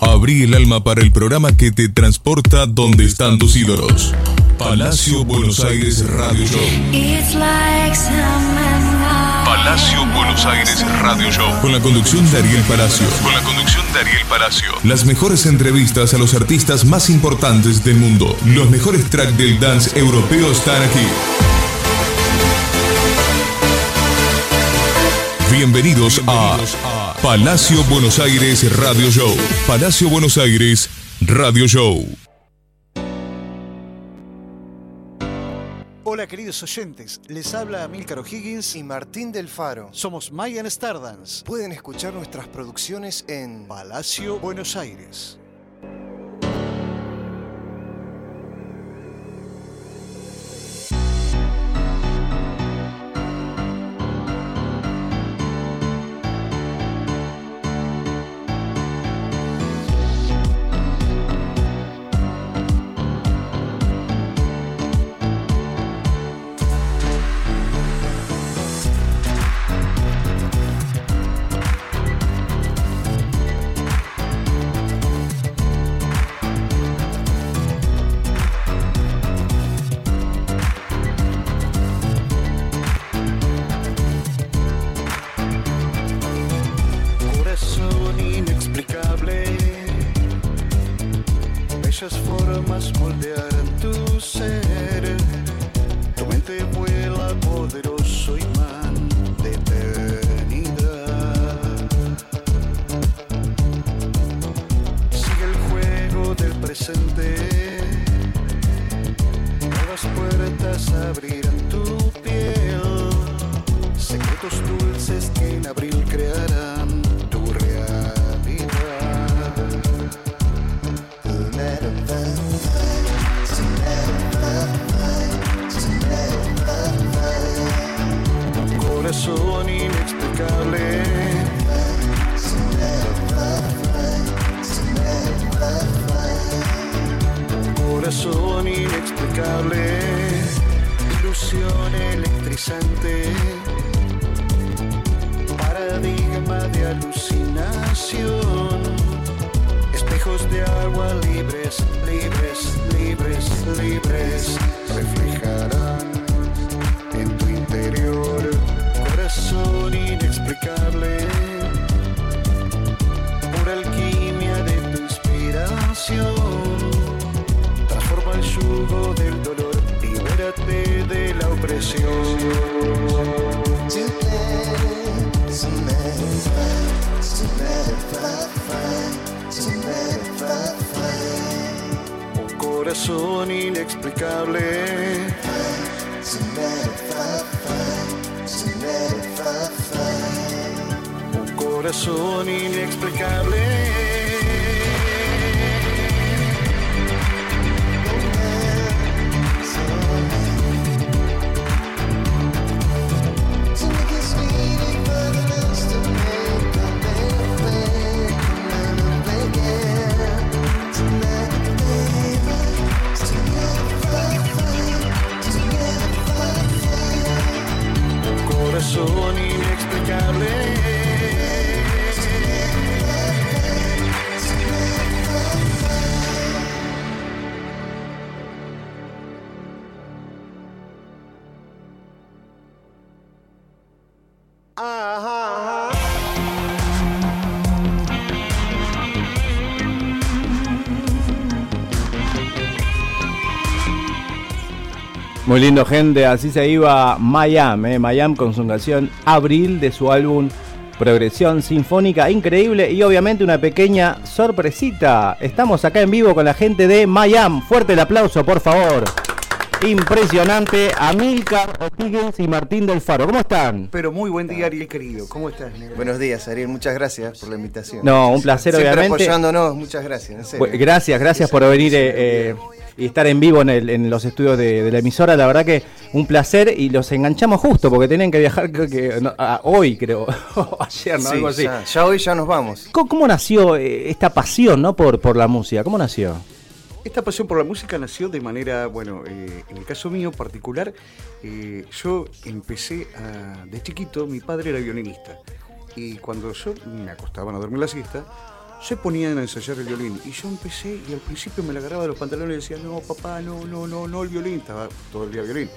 Abrí el alma para el programa que te transporta donde están tus ídolos. Palacio Buenos Aires Radio Show. Palacio Buenos Aires Radio Show. Con la conducción de Ariel Palacio. Con la conducción de Ariel Palacio. Las mejores entrevistas a los artistas más importantes del mundo. Los mejores tracks del dance europeo están aquí. Bienvenidos a Palacio Buenos Aires Radio Show. Palacio Buenos Aires Radio Show. Hola queridos oyentes, les habla Amílcar O'Higgins y Martín del Faro. Somos Mayan Stardance. Pueden escuchar nuestras producciones en Palacio Buenos Aires. Corazón inexplicable. Corazón inexplicable, ilusión electrizante paradigma de alucinación. Espejos de agua libres, libres, libres, libres, reflejarán corazón inexplicable. Un corazón inexplicable. Un Muy lindo, gente. Así se iba Mayam, eh, Mayam con su canción Abril de su álbum Progresión Sinfónica. Increíble y obviamente una pequeña sorpresita. Estamos acá en vivo con la gente de Mayam. Fuerte el aplauso, por favor. Impresionante. Amilcar O'Higgins y Martín del Faro. ¿Cómo están? Pero muy buen día, Ariel querido. ¿Cómo estás, negro? Buenos días, Ariel. Muchas gracias por la invitación. No, un placer, Siempre obviamente. apoyándonos. Muchas gracias. en serio. Bueno, gracias, gracias por venir eh, eh, y estar en vivo en, el- en los estudios de, de la emisora. La verdad que un placer y los enganchamos justo porque tenían que viajar creo que no, a- hoy, creo, o ayer, ¿no? Sí, Algo así. ya, ya hoy ya nos vamos. ¿Cómo, cómo nació eh, esta pasión ¿no? por, por la música? ¿Cómo nació? Esta pasión por la música nació de manera, bueno, eh, en el caso mío particular, eh, yo empecé a- de chiquito, mi padre era violinista. Y cuando yo me acostaba a dormir la siesta, se ponían a ensayar el violín. Y yo empecé y al principio me la agarraba de los pantalones y decía, no, papá, no, no, no, no el violín. Estaba todo el día violín.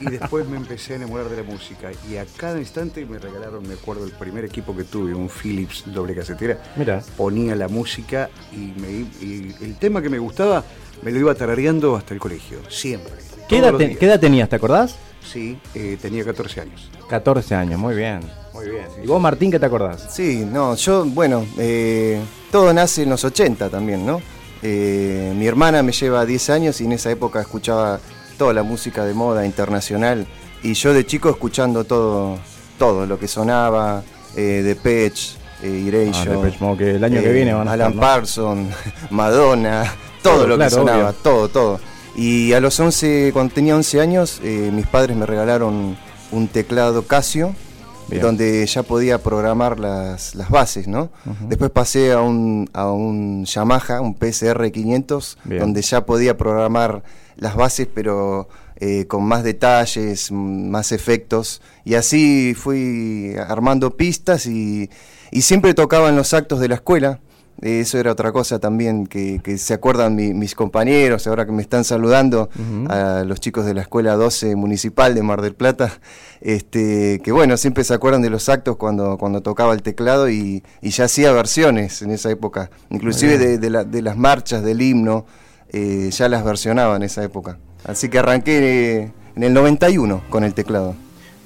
Y después me empecé a enamorar de la música. Y a cada instante me regalaron, me acuerdo, el primer equipo que tuve, un Philips doble casetera. Mira. Ponía la música y, me, y el tema que me gustaba me lo iba tarareando hasta el colegio, siempre. ¿Qué edad, te- qué edad tenías, te acordás? Sí, eh, tenía 14 años. 14 años, muy bien. Muy bien. ¿Y vos, Martín, qué te acordás? Sí, no, yo, bueno, eh, todo nace en los 80 también, ¿no? Eh, mi hermana me lleva 10 años y en esa época escuchaba toda la música de moda internacional y yo de chico escuchando todo, todo lo que sonaba, eh, Depeche, eh, Ah, Depeche que el año que eh, viene van a Alan estar, ¿no? Parsons, Madonna, todo, Todo, lo claro, que sonaba, obvio. todo, todo. Y a los 11, cuando tenía 11 años, mis padres me regalaron un teclado Casio, Bien. donde ya podía programar las, las bases, ¿no? Después pasé a un, a un Yamaha, un PSR 500, Bien. donde ya podía programar las bases, pero eh, con más detalles, más efectos. Y así fui armando pistas y, y siempre tocaba en los actos de la escuela. Eso era otra cosa también que, que se acuerdan mi- mis compañeros, ahora que me están saludando, a los chicos de la Escuela 12 Municipal de Mar del Plata, este, que bueno, siempre se acuerdan de los actos cuando, cuando tocaba el teclado y, y ya hacía versiones en esa época, inclusive de, de la- de las marchas, del himno, eh, ya las versionaba en esa época. Así que arranqué eh, en el 91 con el teclado.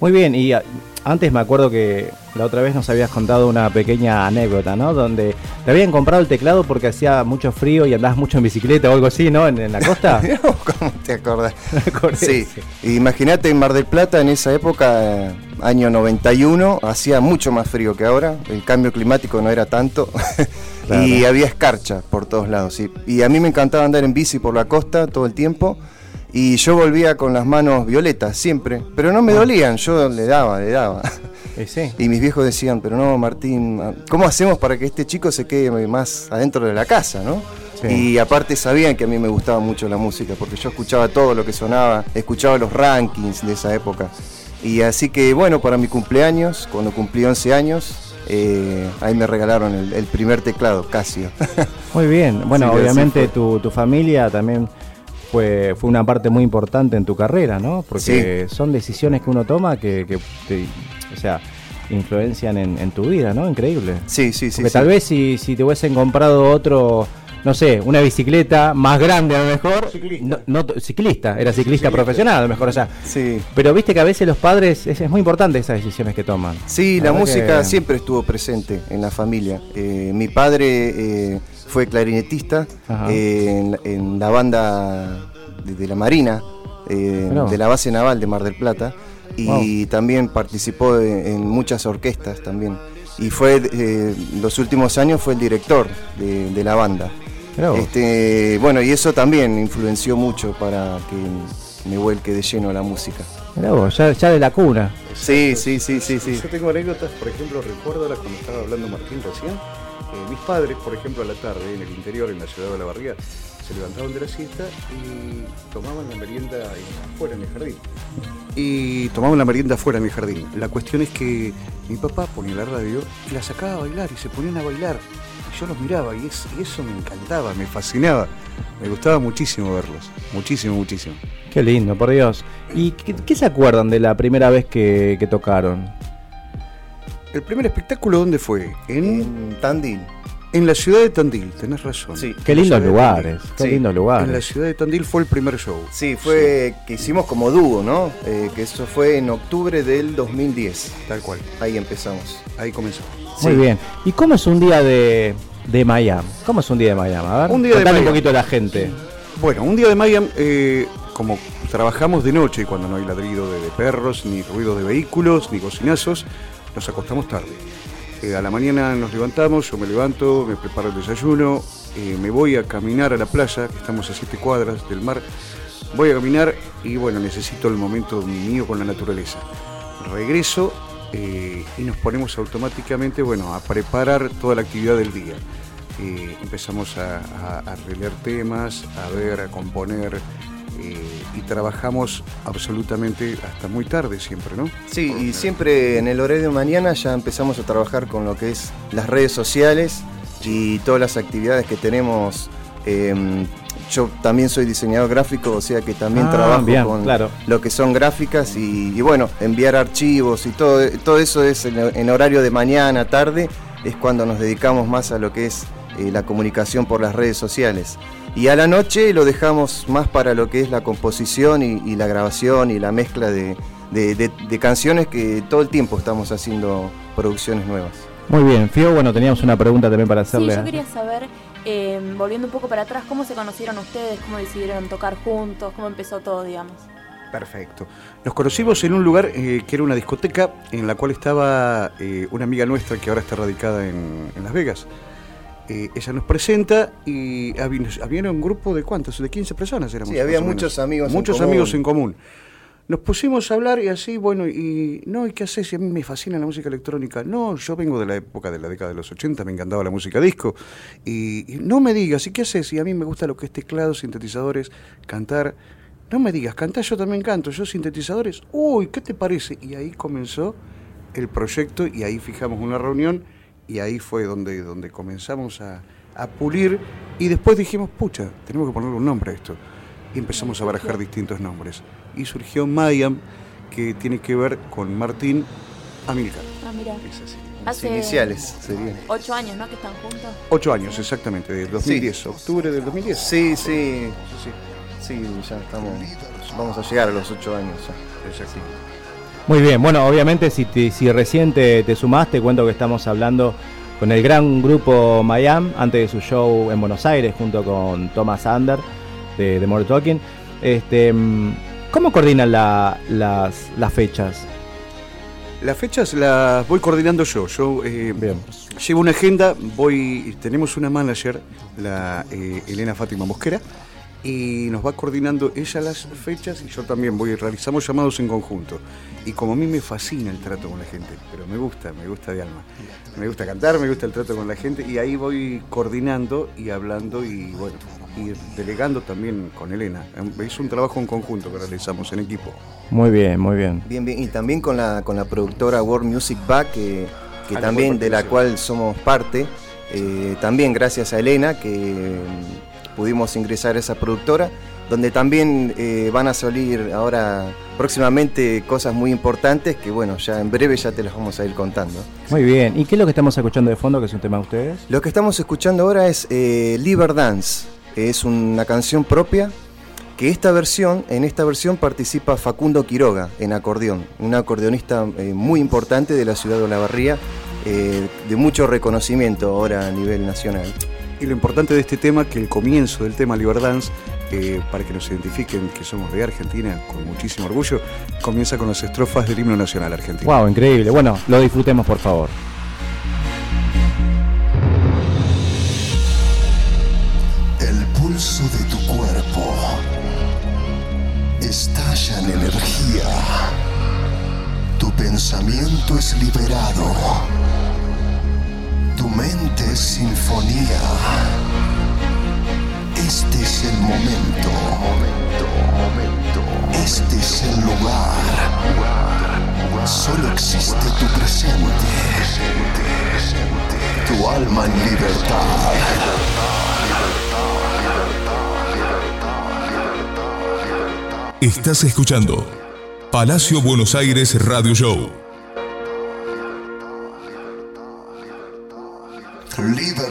Muy bien, y a- antes me acuerdo que la otra vez nos habías contado una pequeña anécdota, ¿no? Donde te habían comprado el teclado porque hacía mucho frío y andabas mucho en bicicleta o algo así, ¿no? En, en la costa. ¿Cómo te acordás? Sí, imagínate en Mar del Plata en esa época, eh, año 91, hacía mucho más frío que ahora, el cambio climático no era tanto Claro. y había escarcha por todos lados. sí. Y a mí me encantaba andar en bici por la costa todo el tiempo y yo volvía con las manos violetas siempre, pero no me dolían, yo le daba, le daba. Sí. Y mis viejos decían, pero no, Martín, ¿cómo hacemos para que este chico se quede más adentro de la casa, no? Sí. Y aparte sabían que a mí me gustaba mucho la música, porque yo escuchaba todo lo que sonaba, escuchaba los rankings de esa época. Y así que, bueno, para mi cumpleaños, cuando cumplí 11 años, eh, ahí me regalaron el, el primer teclado, Casio. Muy bien. Bueno, Sí, obviamente tu, tu familia también fue, fue una parte muy importante en tu carrera, ¿no? Porque son decisiones que uno toma que, que te- o sea, influencian en, en tu vida, ¿no? Increíble. sí, sí, sí. Porque sí. tal vez si, si te hubiesen comprado otro, no sé, una bicicleta más grande a lo mejor. Ciclista. No, ciclista, era ciclista profesional a lo mejor, o sea. Sí. Pero viste que a veces los padres, es, es muy importante esas decisiones que toman. Sí, la música que- siempre estuvo presente en la familia. Eh, mi padre eh, fue clarinetista eh, en, la- en la banda de, de la Marina, eh, de la base naval de Mar del Plata, y también participó en, en muchas orquestas también. Y fue, eh, los últimos años fue el director de, de la banda. Este, bueno, y eso también influenció mucho para que me vuelque de lleno a la música. Mirá vos, ya, ya de la cuna. Sí, sí, sí, sí, sí. Yo tengo anécdotas, por ejemplo, recuerdo ahora cuando estaba hablando Martín recién, eh, mis padres, por ejemplo, a la tarde, en el interior, en la ciudad de La Barriga, se levantaban de la siesta y tomaban la merienda en- afuera en el jardín. Y tomaban la merienda afuera en el jardín. La cuestión es que mi papá ponía la radio y la sacaba a bailar y se ponían a bailar. Y yo los miraba y, es- y eso me encantaba, me fascinaba. Me gustaba muchísimo verlos. Muchísimo, muchísimo. Qué lindo, por Dios. ¿Y qué, se acuerdan de la primera vez que tocaron? ¿El primer espectáculo dónde fue? En, En Tandil. en la ciudad de Tandil, tenés razón. Sí. Qué lindos lugares, qué Sí, lindos En la lugares. ciudad de Tandil fue el primer show. Sí, fue que hicimos como dúo, ¿no? Eh, que eso fue en octubre del 2010. Tal cual. Ahí empezamos. Ahí comenzó. Muy bien. ¿Y cómo es un día de, de Miami? ¿Cómo es un día de Miami? A ver, Un día de contale un Miami. poquito a la gente. Bueno, un día de Miami, eh, como trabajamos de noche, cuando no hay ladrido de, de perros, ni ruido de vehículos, ni bocinazos, nos acostamos tarde. Eh, a la mañana nos levantamos, yo me levanto, me preparo el desayuno, eh, me voy a caminar a la playa, que estamos a siete cuadras del mar. Voy a caminar y bueno, necesito el momento mío con la naturaleza. Regreso eh, y nos ponemos automáticamente, bueno, a preparar toda la actividad del día. Empezamos a, a, a releer temas, a ver, a componer y trabajamos absolutamente hasta muy tarde siempre, ¿no? Sí, y siempre en el horario de mañana ya empezamos a trabajar con lo que es las redes sociales y todas las actividades que tenemos. em, yo también soy diseñador gráfico, o sea que también Ah, trabajo bien, con claro. lo que son gráficas y, y bueno, enviar archivos y todo, todo eso es en, en horario de mañana, tarde, es cuando nos dedicamos más a lo que es eh, la comunicación por las redes sociales. Y a la noche lo dejamos más para lo que es la composición y, y la grabación y la mezcla de, de- de- de canciones que todo el tiempo estamos haciendo producciones nuevas. Muy bien, Fío, bueno, teníamos una pregunta también para Sí, hacerle. yo quería saber, eh, volviendo un poco para atrás, cómo se conocieron ustedes, cómo decidieron tocar juntos, cómo empezó todo, digamos. Perfecto. Nos conocimos en un lugar eh, que era una discoteca en la cual estaba eh, una amiga nuestra que ahora está radicada en, en Las Vegas. Eh, ella nos presenta y había, había un grupo de cuántos, de 15 personas éramos. Sí, había muchos amigos en Muchos común. amigos en común. Nos pusimos a hablar y así, bueno, y no, ¿y qué haces? Si a mí me fascina la música electrónica. No, yo vengo de la época de la década de los 80, me encantaba la música disco. Y, y no me digas, ¿y qué haces? Y a mí me gusta lo que es teclados, sintetizadores, cantar. No me digas, cantar yo también canto, yo sintetizadores. Uy, ¿qué te parece? Y ahí comenzó el proyecto y ahí fijamos una reunión y ahí fue donde, donde comenzamos a, a pulir y después dijimos, pucha, tenemos que ponerle un nombre a esto. Y empezamos a barajar distintos nombres. Y surgió Mayam, que tiene que ver con Martín Amilcar. Ah, mira. Es así. Hace iniciales serían. ocho años, ¿no? Que están juntos. Ocho años, exactamente, del 2010, octubre del 2010. Sí, sí, Sí, sí. sí, ya estamos, vamos a llegar a los ocho años. ya. Exacto. Muy bien, bueno, obviamente si, te- si recién te, te sumaste, cuento que estamos hablando con el gran grupo Miami antes de su show en Buenos Aires junto con Thomas Ander de, de More Talking. Este, ¿Cómo coordinan la- las, las fechas? Las fechas las voy coordinando yo. Yo eh, llevo una agenda, voy, tenemos una manager, la eh, Elena Fátima Mosquera, y nos va coordinando ella las fechas y yo también voy, realizamos llamados en conjunto. Y como a mí me fascina el trato con la gente, pero me gusta, me gusta de alma. Me gusta cantar, me gusta el trato con la gente y ahí voy coordinando y hablando y bueno, y delegando también con Elena. Es un trabajo en conjunto que realizamos en equipo. Muy bien, muy bien. Bien, bien. Y también con la, con la productora World Music Back, que, también de la cual somos parte. eh, también gracias a Elena que pudimos ingresar a esa productora, donde también eh, van a salir ahora próximamente cosas muy importantes que bueno, ya en breve ya te las vamos a ir contando. Muy bien. ¿Y qué es lo que estamos escuchando de fondo, que es un tema de ustedes? Lo que estamos escuchando ahora es eh, Liver Dance, es una canción propia que esta versión, en esta versión participa Facundo Quiroga en acordeón, un acordeonista eh, muy importante de la ciudad de Olavarría, eh, de mucho reconocimiento ahora a nivel nacional. Y lo importante de este tema, que el comienzo del tema Liberdance, eh, para que nos identifiquen que somos de Argentina con muchísimo orgullo, comienza con las estrofas del himno nacional argentino. Wow, increíble. Bueno, lo disfrutemos por favor. El pulso de tu cuerpo estalla en energía. Tu pensamiento es liberado. Mente sinfonía. Este es el momento. Este es el lugar. Solo existe tu presente. Tu alma en libertad. Estás escuchando Palacio Buenos Aires Radio Show. Libertad.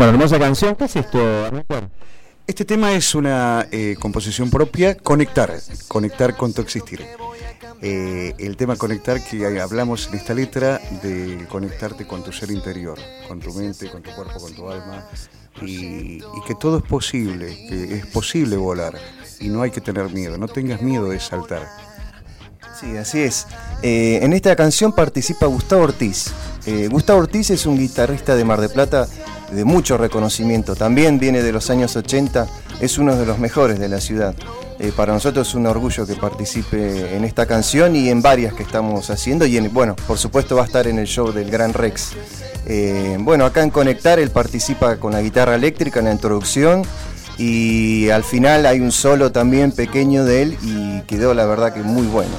Bueno, hermosa canción. ¿Qué es esto? Este tema es una eh, composición propia, Conectar, Conectar con tu existir. Eh, el tema Conectar que hablamos en esta letra de conectarte con tu ser interior, con tu mente, con tu cuerpo, con tu alma, y, y que todo es posible, que es posible volar y no hay que tener miedo, no tengas miedo de saltar. Sí, así es. Eh, en esta canción participa Gustavo Ortiz. Eh, Gustavo Ortiz es un guitarrista de Mar de Plata de mucho reconocimiento. También viene de los años 80, es uno de los mejores de la ciudad. Eh, para nosotros es un orgullo que participe en esta canción y en varias que estamos haciendo. Y en, bueno, por supuesto va a estar en el show del Gran Rex. bueno, acá en Conectar él participa con la guitarra eléctrica en la introducción y al final hay un solo también pequeño de él y quedó la verdad que muy bueno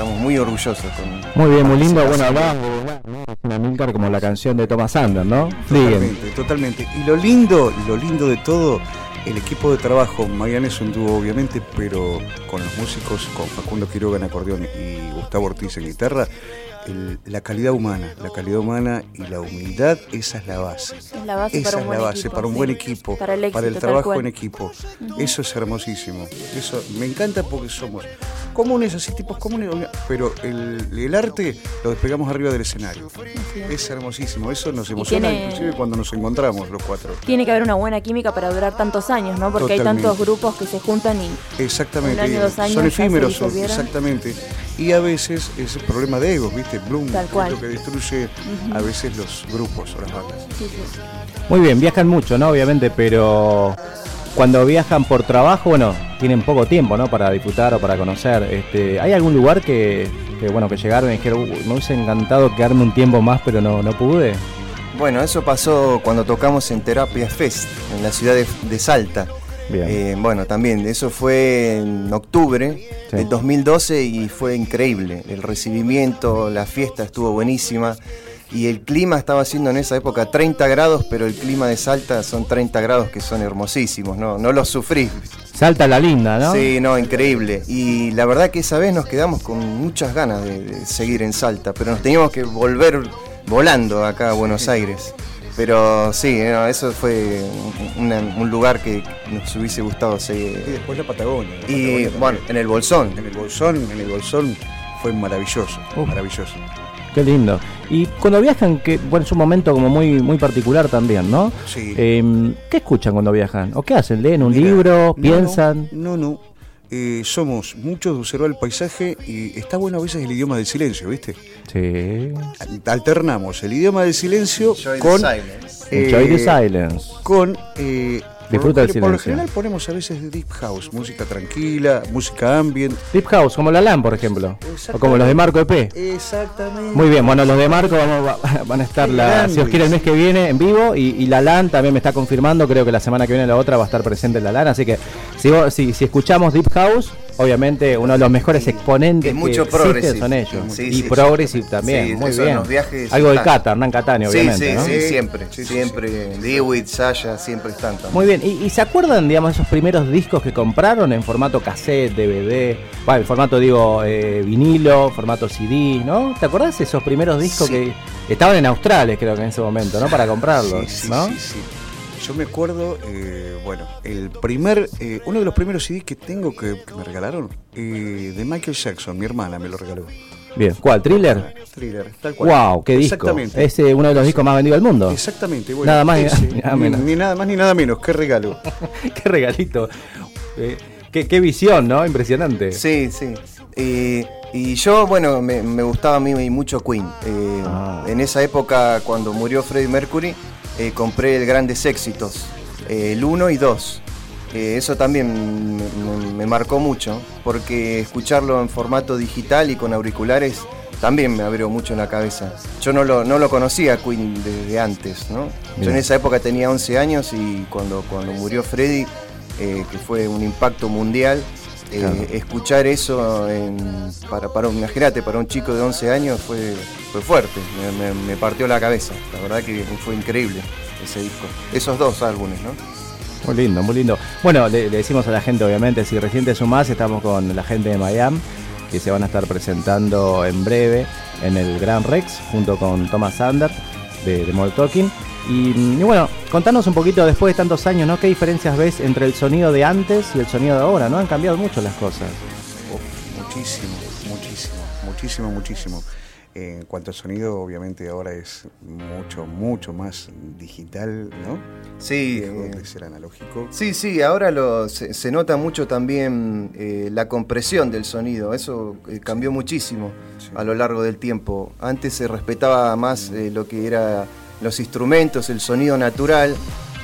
estamos muy orgullosos con. Muy bien, muy lindo. Bueno, hablamos como la canción de Thomas Anders, ¿no? Totalmente, totalmente. Y lo lindo, lo lindo de todo, el equipo de trabajo, Mariana es un dúo obviamente, pero con los músicos, con Facundo Quiroga en acordeón y Gustavo Ortiz en guitarra, la calidad humana, la calidad humana y la humildad, esa es la base. Es la base esa para es la base equipo, para un buen equipo, Para el éxito, trabajo en equipo. Eso es hermosísimo. Eso me encanta porque somos comunes, así tipos comunes, pero el, el arte lo despegamos arriba del escenario. Es. Hermosísimo, eso nos emociona tiene- inclusive cuando nos encontramos los cuatro. Tiene que haber una buena química para durar tantos años, ¿no? Porque hay tantos grupos que se juntan y Exactamente, Un año, dos años son efímeros, son- exactamente. Y a veces es el problema de egos, ¿viste? Bloom Tal es cual. lo que destruye a veces los grupos o las bandas. sí, sí. Muy bien, viajan mucho, ¿no? Obviamente, pero cuando viajan por trabajo, bueno, tienen poco tiempo, ¿no? Para disfrutar o para conocer. Este, ¿Hay algún lugar que, que, bueno, que llegaron y dijeron, "Uy, me hubiese encantado quedarme un tiempo más, pero no, no pude? Bueno, eso pasó cuando tocamos en Terapia Fest, en la ciudad de, de Salta. Bien. Eh, bueno, también, eso fue en octubre Sí. del 2012 y fue increíble. El recibimiento, la fiesta estuvo buenísima y el clima estaba haciendo en esa época 30 grados, pero el clima de Salta son 30 grados que son hermosísimos, ¿no? No los sufrí. Salta la linda, ¿no? Sí, no, increíble. Y la verdad que esa vez nos quedamos con muchas ganas de, de seguir en Salta, pero nos teníamos que volver volando acá a Buenos Aires. Pero sí, no, eso fue un, lugar que nos hubiese gustado Y seguir. después la Patagonia. la Y bueno, en el Bolsón. en el bolsón, en el bolsón fue maravilloso, maravilloso. Qué lindo. Y cuando viajan, que bueno, es un momento como muy muy particular también, ¿no? Sí. Eh, ¿Qué escuchan cuando viajan? ¿O qué hacen? ¿Leen un Mira, libro? no, ¿Piensan? No, no. Eh, somos muchos de observar el paisaje y está bueno a veces el idioma del silencio, ¿viste? Sí. Alternamos el idioma del silencio Enjoy the con. Enjoy the eh, silence. Con. eh, Disfruta del Por lo silencio. general ponemos a veces deep house, música tranquila, música ambient. Deep House, como la LAN, por ejemplo. O como los de Marco EP. Exactamente. Muy bien, bueno, los de Marco vamos, van a estar, la, si os quiere, el mes que viene en vivo. Y, y la LAN también me está confirmando, creo que la semana que viene la otra va a estar presente en la LAN. Así que si, vos- si, si escuchamos Deep House, obviamente uno de los mejores exponentes mucho que existen son ellos. Sí, y sí, progressive sí. también, muy bien. los viajes Algo están. Cata, Hernán Catani, Sí, obviamente, sí, ¿no? sí, siempre. Siempre. Dewitt, Sasha, siempre están también. Muy bien, ¿Y, y se acuerdan, digamos, esos primeros discos que compraron en formato cassette, DVD? Bueno, en formato, digo, eh, vinilo, formato CD, ¿no? ¿Te acordás de esos primeros discos que estaban en Australes, creo que en ese momento, ¿no? Para comprarlos, ¿no? sí, sí. Yo me acuerdo, eh, bueno, el primer, eh, uno de los primeros CDs que tengo que, que me regalaron, eh, de Michael Jackson, mi hermana me lo regaló. Bien, ¿cuál? ¿Thriller? Thriller, tal cual. ¡Wow! ¡Qué disco! Exactamente. Es uno de los discos más vendidos del mundo. Exactamente, bueno. Nada más ni- ese, ni nada ni, menos. ni nada más ni nada menos, qué regalo. ¡Qué regalito! Eh, qué, qué visión, ¿no? Impresionante. Sí, sí. Eh, y yo, bueno, me, me gustaba a mí mucho Queen. Eh, Ah. En esa época, cuando murió Freddie Mercury, eh, compré el Grandes Éxitos, eh, el 1 y 2. Eh, eso también me, marcó mucho, porque escucharlo en formato digital y con auriculares también me abrió mucho la cabeza. Yo no lo, no lo conocía Queen desde antes, ¿no? Yo en esa época tenía 11 años y cuando, cuando murió Freddie, eh, que fue un impacto mundial, eh, Claro. escuchar eso en- para, para un- imagínate, para un chico de 11 años fue, fue fuerte, me, me- me partió la cabeza. La verdad que fue increíble ese disco. Esos dos álbumes, ¿no? Muy lindo, muy lindo. Bueno, le, le decimos a la gente, obviamente, si recién te sumás, estamos con la gente de Miami, que se van a estar presentando en breve en el Gran Rex, junto con Thomas Sander. De, de Modern Talking. Y, y bueno, contanos un poquito después de tantos años, ¿no? ¿Qué diferencias ves entre el sonido de antes y el sonido de ahora? ¿No? Han cambiado mucho las cosas. Uf, muchísimo, muchísimo, muchísimo, muchísimo. En cuanto al sonido, obviamente ahora es mucho, mucho más digital, ¿no? Sí, Lejos eh, de ser analógico. Sí, sí, ahora lo, se, se nota mucho también eh, la compresión del sonido, eso eh, cambió muchísimo Sí. a lo largo del tiempo. Antes se respetaba más eh, lo que era los instrumentos, el sonido natural,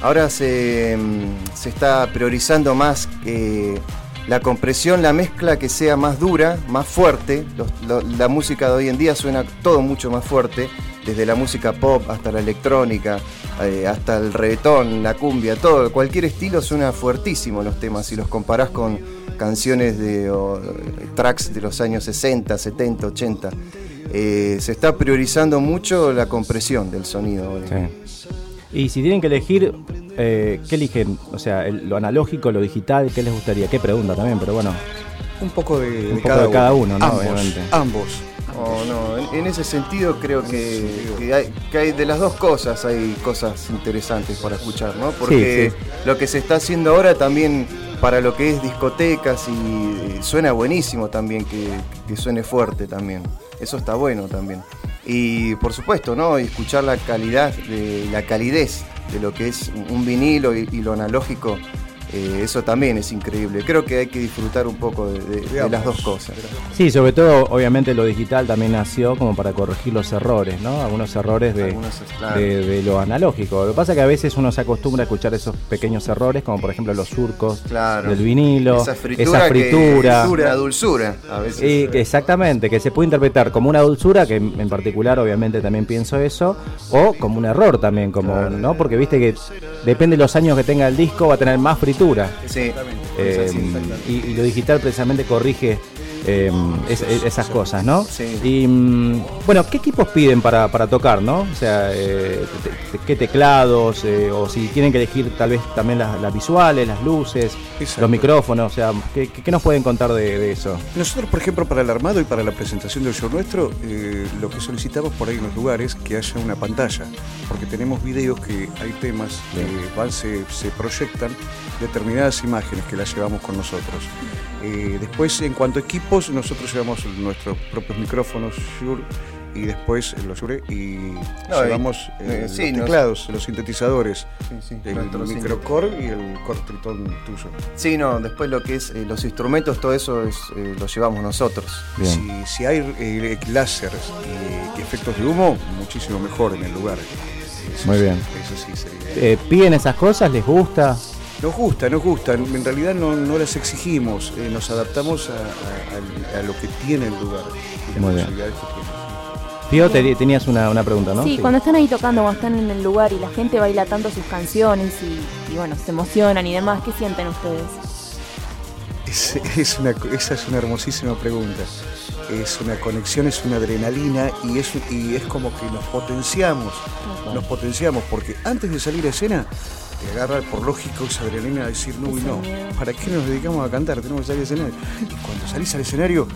ahora se, mm, se está priorizando más que la compresión, la mezcla que sea más dura, más fuerte. La música de hoy en día suena todo mucho más fuerte, desde la música pop hasta la electrónica, eh, hasta el reggaetón, la cumbia, todo, cualquier estilo suena fuertísimo los temas. Si los comparás con canciones de o, eh, tracks de los años 60, 70, 80, eh, se está priorizando mucho la compresión del sonido. Sí. Y si tienen que elegir, eh, ¿qué eligen? O sea, el- lo analógico, lo digital, ¿qué les gustaría? Qué pregunta también, pero bueno. Un poco de, Un de poco de cada uno, ¿no? Ambos, Obviamente. ambos. Oh, no, en, en ese sentido creo que, que hay, que hay de las dos cosas hay cosas interesantes para escuchar, ¿no? Porque Sí, lo que se está haciendo ahora también para lo que es discotecas y, y suena buenísimo también que, que suene fuerte también. Eso está bueno también. Y por supuesto, ¿no? Y escuchar la calidad, de, la calidez de lo que es un vinilo y, lo analógico, eh, eso también es increíble. Creo que hay que disfrutar un poco de, de- de las dos cosas. Sí, sobre todo, obviamente, lo digital también nació como para corregir los errores, ¿no? Algunos errores de, Algunos, claro. de, de lo analógico. Lo que pasa es que a veces uno se acostumbra a escuchar esos pequeños errores, como por ejemplo los surcos Claro. del vinilo, Esa fritura. fritura. Que, la dulzura. A veces. Y que exactamente, que se puede interpretar como una dulzura, que en en particular obviamente también pienso eso, o como un error también, como, Claro. ¿no? Porque viste que depende de los años que tenga el disco, va a tener más fritura. Sí. Eh, y, y lo digital precisamente corrige eh, es- es- esas cosas, ¿no? Sí. Y mm, bueno, ¿qué equipos piden para, para tocar, no? O sea, eh, te- te- ¿qué teclados? eh, o si tienen que elegir tal vez también las, las visuales, las luces, Exacto. los micrófonos, o sea, ¿qué, qué- nos pueden contar de, de eso? Nosotros, por ejemplo, para el armado y para la presentación del show nuestro, eh, lo que solicitamos por ahí en los lugares que haya una pantalla, porque tenemos videos que hay temas que van, se, se proyectan determinadas imágenes que las llevamos con nosotros. Eh, después, en cuanto a equipos, nosotros llevamos nuestros propios micrófonos Shure y después los Shure y No, y- llevamos eh, eh, sí, los nos- teclados, los sintetizadores, Sí, sí, el microcore y el core Triton tuyo. Sí, no, después lo que es eh, los instrumentos, todo eso es, eh, lo llevamos nosotros. Si, si hay eh, láseres y, y efectos de humo, muchísimo mejor en el lugar. Eso Muy sí, bien. Eso sí sería. Eh, ¿Piden esas cosas? ¿Les gusta? Nos gusta, nos gusta. En realidad no, no las exigimos, eh, nos adaptamos a, a- a- a lo que tiene el lugar y las posibilidades que tiene. Te- tenías una, una pregunta, ¿no? Sí, cuando están ahí tocando, cuando están en el lugar y la gente baila tanto sus canciones y, y, bueno, se emocionan y demás, ¿qué sienten ustedes? Es, es una, esa es una hermosísima pregunta. Es una conexión, es una adrenalina y es, y es como que nos potenciamos. Nos potenciamos porque antes de salir a escena te agarra por lógico esa adrenalina de decir no y Ese no. ¿Para qué nos dedicamos a cantar? Tenemos que salir al escenario. Y cuando salís al escenario,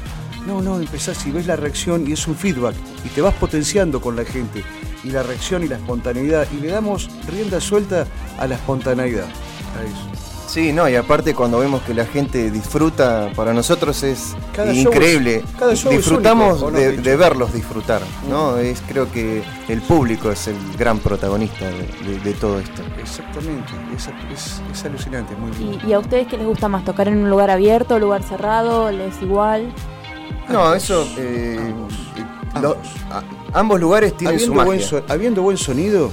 no, no, empezás y ves la reacción y es un feedback y te vas potenciando con la gente. Y la reacción y la espontaneidad. Y le damos rienda suelta a la espontaneidad. A eso. Sí, no, y aparte cuando vemos que la gente disfruta, para nosotros es Cada show increíble. es- cada show es Disfrutamos único, ¿o no, de, verlos disfrutar, ¿no? Es, creo que el público es el gran protagonista de, de- de todo esto. Exactamente, es, es- es alucinante, muy lindo. ¿Y, y a ustedes qué les gusta más? ¿Tocar en un lugar abierto, lugar cerrado? ¿Les es igual? No, eso... eh, Ambos. lo- a- ambos lugares tienen su habiendo, buen magia. so- habiendo buen sonido,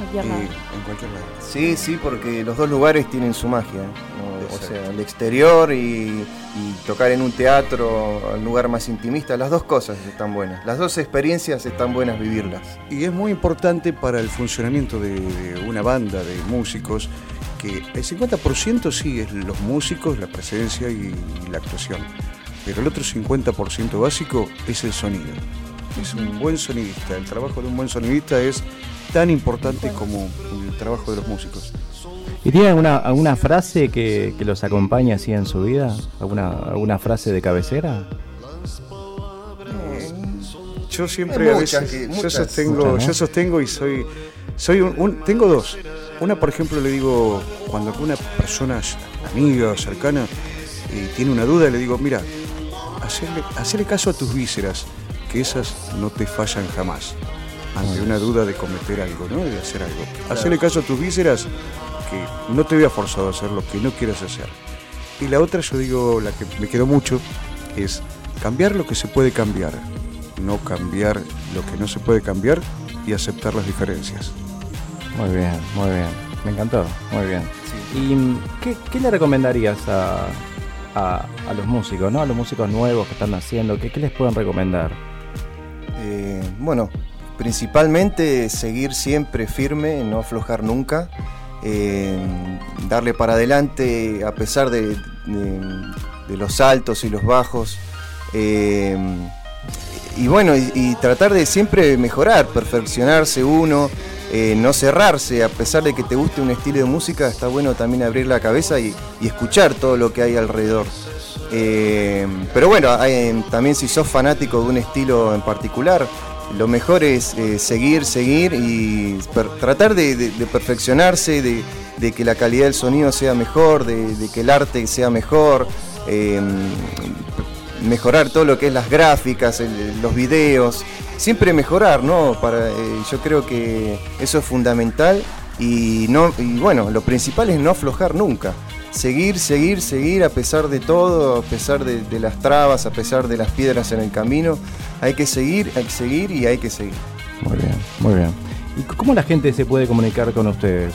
Cualquier eh, lado. en cualquier lado. Sí, sí, porque los dos lugares tienen su magia. ¿no? O sea, el exterior y, y tocar en un teatro, un lugar más intimista, las dos cosas están buenas. Las dos experiencias están buenas vivirlas. Y es muy importante para el funcionamiento de, de una banda de músicos que el 50% sí es los músicos, la presencia y, la actuación. Pero el otro 50% básico es el sonido. Es un buen sonidista. El trabajo de un buen sonidista es tan importante como el trabajo de los músicos. ¿Y tienen alguna, alguna frase que, que los acompañe así en su vida? ¿Alguna, alguna frase de cabecera? yo siempre a veces, yo sostengo, Muchas, ¿no? yo sostengo y soy, soy un, un- tengo dos. Una, por ejemplo, le digo, cuando una persona amiga o cercana eh, tiene una duda, le digo, mira, hacerle, hacerle caso a tus vísceras, que esas no te fallan jamás. Ante una duda de cometer algo, ¿no? De hacer algo. Hacerle caso a tus vísceras, que no te vea forzado a hacer lo que no quieras hacer. Y la otra, yo digo, la que me quedó mucho, es cambiar lo que se puede cambiar, no cambiar lo que no se puede cambiar y aceptar las diferencias. Muy bien, muy bien. Me encantó, muy bien. ¿Y qué, qué le recomendarías a, a- a los músicos, ¿no? A los músicos nuevos que están haciendo, ¿qué, qué les pueden recomendar? Eh, bueno, principalmente seguir siempre firme, no aflojar nunca, eh, darle para adelante a pesar de, los altos y los bajos. eh, y bueno, y, tratar de siempre mejorar, perfeccionarse uno, eh, no cerrarse, a pesar de que te guste un estilo de música, está bueno también abrir la cabeza y, escuchar todo lo que hay alrededor. Pero bueno, hay- también si sos fanático de un estilo en particular, lo mejor es eh, seguir, seguir y tratar de, perfeccionarse, de, que la calidad del sonido sea mejor, de, que el arte sea mejor, eh, mejorar todo lo que es las gráficas, los videos, siempre mejorar, ¿no? Para, eh, yo creo que eso es fundamental y, no, y bueno, lo principal es no aflojar nunca. Seguir, seguir, seguir a pesar de todo, a pesar de, de las trabas, a pesar de las piedras en el camino. Hay que seguir, hay que seguir y hay que seguir. Muy bien, muy bien. ¿Y cómo la gente se puede comunicar con ustedes?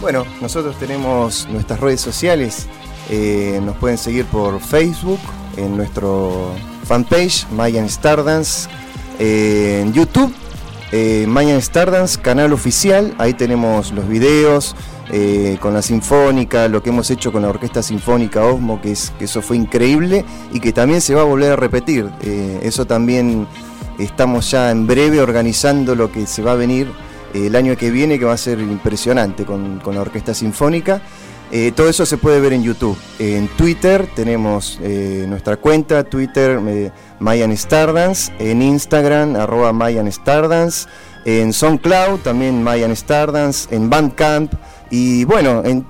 Bueno, nosotros tenemos nuestras redes sociales. eh, nos pueden seguir por Facebook, en nuestro fanpage, Mayan Stardance. eh, en YouTube, eh, Mayan Stardance, canal oficial. Ahí tenemos los videos eh, con la Sinfónica, lo que hemos hecho con la Orquesta Sinfónica Osmo, que, es, que eso fue increíble y que también se va a volver a repetir. Eh, eso también estamos ya en breve organizando lo que se va a venir eh, el año que viene, que va a ser impresionante con, la Orquesta Sinfónica. Todo eso se puede ver en YouTube. en Twitter tenemos nuestra cuenta, Twitter Mayan Stardance, en Instagram arroba Mayan Stardance, en SoundCloud también Mayan Stardance, en Bandcamp y bueno, en,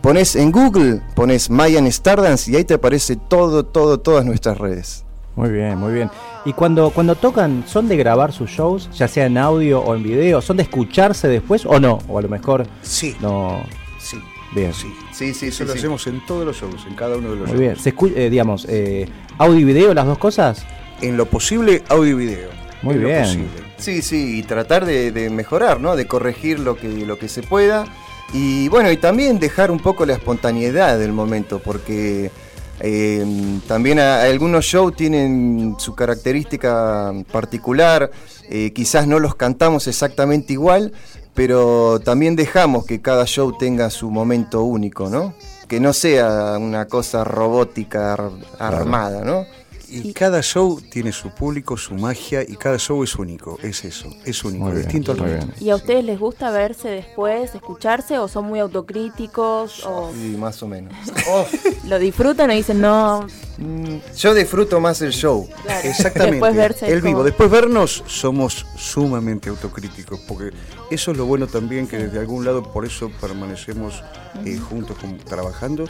pones en Google, pones Mayan Stardance y ahí te aparece todo, todo, todas nuestras redes. Muy bien, muy bien. Y cuando, cuando tocan, ¿son de grabar sus shows, ya sea en audio o en video? ¿Son de escucharse después o no? O a lo mejor Sí, no. sí, Bien. sí. Sí, sí, Eso lo hacemos en todos los shows, en cada uno de los Muy shows. bien. ¿Se escu- eh, digamos, eh, audio y video, las dos cosas? En lo posible, audio y video. Muy En lo bien. posible. Sí, sí, y tratar de, de mejorar, ¿no? De corregir lo que, lo que se pueda. Y bueno, y también dejar un poco la espontaneidad del momento, porque eh, también a- algunos shows tienen su característica particular, eh, quizás no los cantamos exactamente igual, pero también dejamos que cada show tenga su momento único, ¿no? Que no sea una cosa robótica ar- armada, ¿no? Y cada show tiene su público, su magia, y cada show es único. Es eso, es único, Muy bien, distinto al resto. ¿Y a ustedes les gusta verse después, escucharse o son muy autocríticos o Sí, más o menos. lo disfrutan o dicen no? Mm, Yo disfruto más el show. Claro. Exactamente. Después verse el vivo. como- Después vernos, somos sumamente autocríticos, porque eso es lo bueno también que desde algún lado por eso permanecemos eh, juntos trabajando,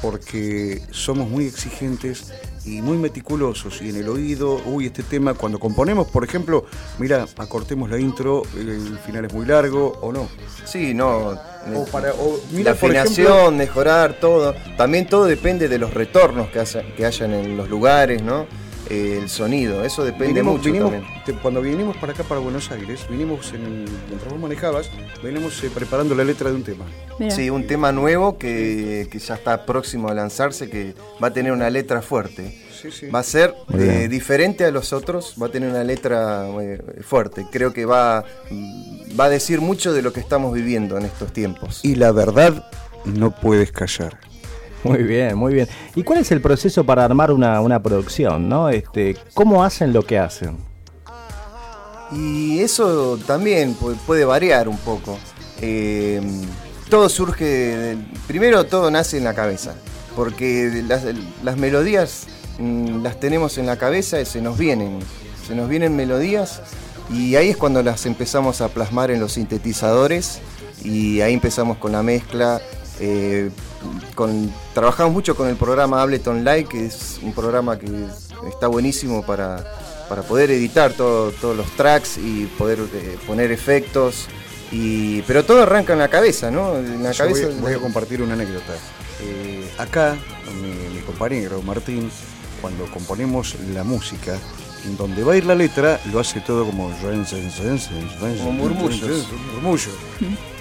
porque somos muy exigentes y muy meticulosos y en el oído, uy, este tema, cuando componemos, por ejemplo, mira, acortemos la intro, el final es muy largo o no. Sí, no. O para, o, la por afinación, ejemplo, mejorar todo. También todo depende de los retornos que, haya- que hayan en los lugares, ¿no? Eh, el sonido, eso depende vinimos- mucho vinimos- también. te- cuando vinimos para acá, para Buenos Aires, vinimos en, mientras vos manejabas, venimos eh, preparando la letra de un tema. Mira. Sí, un tema nuevo que, que ya está próximo a lanzarse, que va a tener una letra fuerte. Sí, sí. Va a ser eh, diferente a los otros, va a tener una letra eh, fuerte. Creo que va, va a decir mucho de lo que estamos viviendo en estos tiempos. Y la verdad, no puedes callar. Muy bien, muy bien. ¿Y cuál es el proceso para armar una, una producción, no? Este, ¿Cómo hacen lo que hacen? Y eso también pu- puede variar un poco. Eh, todo surge, primero todo nace en la cabeza, porque las, las melodías las tenemos en la cabeza y se nos vienen, se nos vienen melodías y ahí es cuando las empezamos a plasmar en los sintetizadores y ahí empezamos con la mezcla. eh, con, trabajamos mucho con el programa Ableton Live, que es un programa que está buenísimo para, para poder editar todo- todos los tracks y poder eh, poner efectos. Y, pero todo arranca en la cabeza, ¿no? En la Yo cabeza. voy, voy a compartir una anécdota. Eh, acá, mi, mi compañero Martín, cuando componemos la música, en donde va a ir la letra, lo hace todo como Como murmullos. murmullo.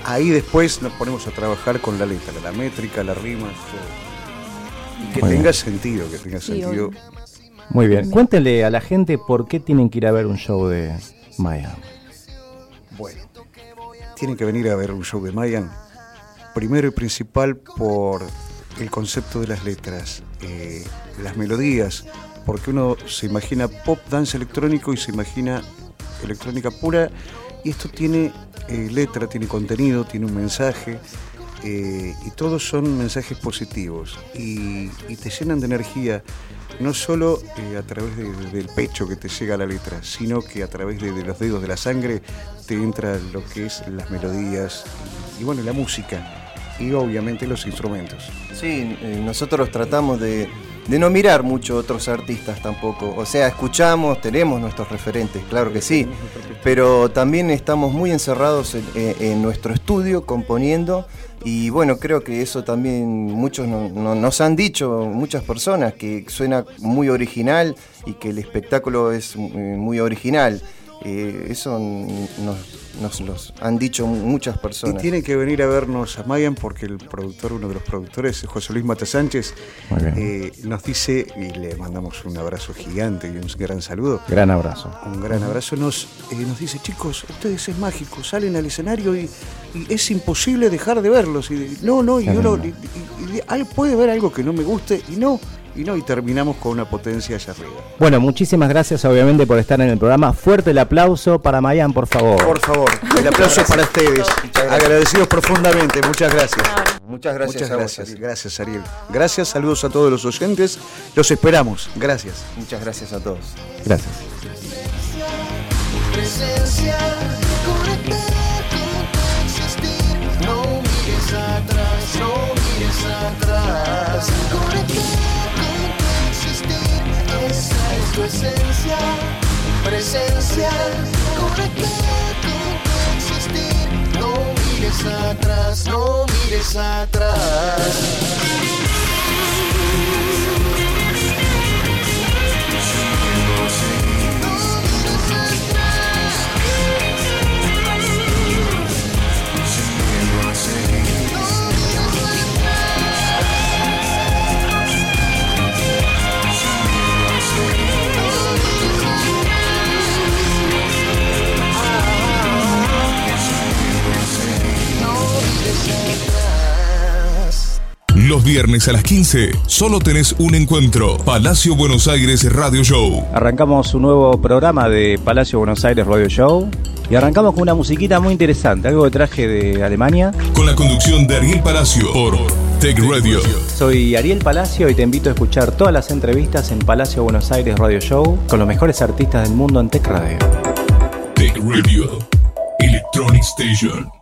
Ahí después nos ponemos a trabajar con la letra, la métrica, la rima, todo. Y que Muy tenga bien. sentido, que tenga sentido. Muy bien. Cuéntenle a la gente por qué tienen que ir a ver un show de Maya. Bueno, tienen que venir a ver un show de Mayan. Primero y principal por el concepto de las letras, eh, las melodías, porque uno se imagina pop, dance electrónico y se imagina electrónica pura, y esto tiene eh, letra, tiene contenido, tiene un mensaje, eh, y todos son mensajes positivos, y, te llenan de energía, no solo eh, a través de- de- del pecho que te llega la letra, sino que a través de, los dedos de la sangre te entra lo que es las melodías, y, y bueno, la música, y obviamente los instrumentos. Sí, nosotros tratamos de, de no mirar mucho otros artistas tampoco. O sea, escuchamos, tenemos nuestros referentes, claro que sí, pero también estamos muy encerrados en, nuestro estudio componiendo y bueno, creo que eso también muchos no- no- nos han dicho, muchas personas, que suena muy original y que el espectáculo es muy original. Eh, eso nos, nos los han dicho muchas Y personas. tienen que venir a vernos a Mayan porque el productor, uno de los productores, José Luis Mata Sánchez, eh, nos dice, y le mandamos un abrazo gigante y un gran saludo, Gran abrazo. un gran abrazo, nos, eh, nos dice, chicos, ustedes es mágico, salen al escenario y, y es imposible dejar de verlos. Y de- no, no, y uno lindo. y- y- y- puede ver algo que no me guste y no, y no, y terminamos con una potencia allá arriba. Bueno, muchísimas gracias obviamente por estar en el programa. Fuerte el aplauso para Mayan, por favor. Por favor, el aplauso para ustedes. Agradecidos profundamente, muchas gracias. Muchas gracias Muchas a vos, gracias, Ariel. gracias Ariel. Gracias, saludos a todos los oyentes. Los esperamos. Gracias. Muchas gracias a todos. Gracias. presencia. No mires atrás, no mires atrás. Tu esencia. Presencia, conectar con existir. No mires atrás, no mires atrás. Viernes a las 15 solo tenés un encuentro. Palacio Buenos Aires Radio Show. Arrancamos un nuevo programa de Palacio Buenos Aires Radio Show y arrancamos con una musiquita muy interesante, algo que traje de Alemania. Con la conducción de Ariel Palacio por Tech Radio. Soy Ariel Palacio y te invito a escuchar todas las entrevistas en Palacio Buenos Aires Radio Show con los mejores artistas del mundo en Tech Radio. Tech Radio. Electronic Station.